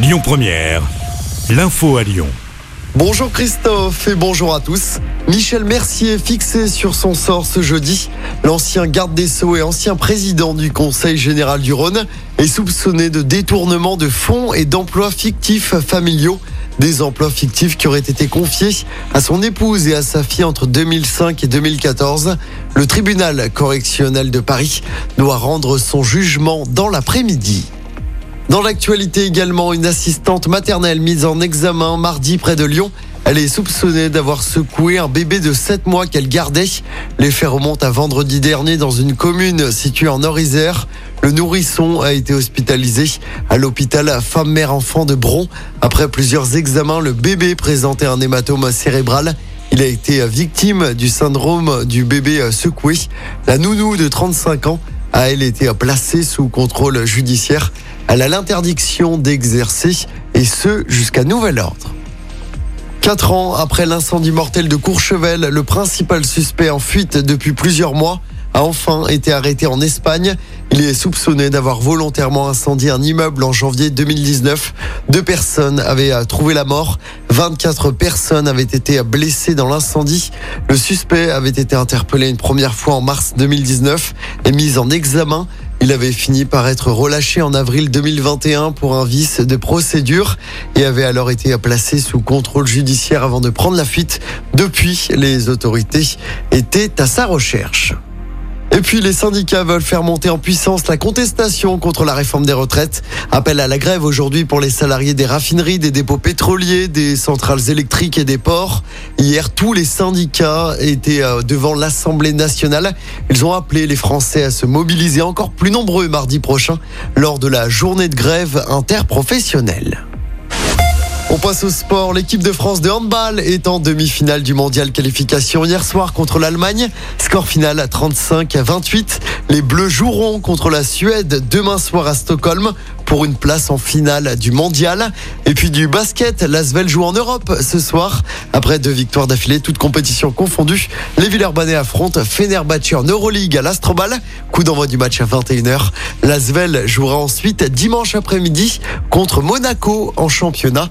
Lyon Première, l'info à Lyon. Bonjour Christophe et bonjour à tous. Michel Mercier fixé sur son sort ce jeudi. L'ancien garde des Sceaux et ancien président du Conseil général du Rhône est soupçonné de détournement de fonds et d'emplois fictifs familiaux. Des emplois fictifs qui auraient été confiés à son épouse et à sa fille entre 2005 et 2014. Le tribunal correctionnel de Paris doit rendre son jugement dans l'après-midi. Dans l'actualité également, une assistante maternelle mise en examen mardi près de Lyon. Elle est soupçonnée d'avoir secoué un bébé de 7 mois qu'elle gardait. Les faits remontent à vendredi dernier dans une commune située en Nord-Isère. Le nourrisson a été hospitalisé à l'hôpital femme-mère-enfant de Bron. Après plusieurs examens, le bébé présentait un hématome cérébral. Il a été victime du syndrome du bébé secoué. La nounou de 35 ans a elle été placée sous contrôle judiciaire. Elle a l'interdiction d'exercer et ce jusqu'à nouvel ordre. Quatre ans après l'incendie mortel de Courchevel, le principal suspect en fuite depuis plusieurs mois a enfin été arrêté en Espagne. Il est soupçonné d'avoir volontairement incendié un immeuble en janvier 2019. Deux personnes avaient trouvé la mort. 24 personnes avaient été blessées dans l'incendie. Le suspect avait été interpellé une première fois en mars 2019 et mis en examen. Il avait fini par être relâché en avril 2021 pour un vice de procédure et avait alors été placé sous contrôle judiciaire avant de prendre la fuite. Depuis, les autorités étaient à sa recherche. Et puis les syndicats veulent faire monter en puissance la contestation contre la réforme des retraites. Appel à la grève aujourd'hui pour les salariés des raffineries, des dépôts pétroliers, des centrales électriques et des ports. Hier, tous les syndicats étaient euh, devant l'Assemblée nationale. Ils ont appelé les Français à se mobiliser encore plus nombreux mardi prochain lors de la journée de grève interprofessionnelle. On passe au sport. L'équipe de France de handball est en demi-finale du mondial qualification hier soir contre l'Allemagne. Score final à 35 à 28. Les Bleus joueront contre la Suède demain soir à Stockholm pour une place en finale du mondial. Et puis du basket, l'Asvel joue en Europe ce soir. Après deux victoires d'affilée, toutes compétitions confondues, les Villeurbanais affrontent Fenerbahce en Euroleague à l'Astrobal. Coup d'envoi du match à 21h. L'Asvel jouera ensuite dimanche après-midi contre Monaco en championnat,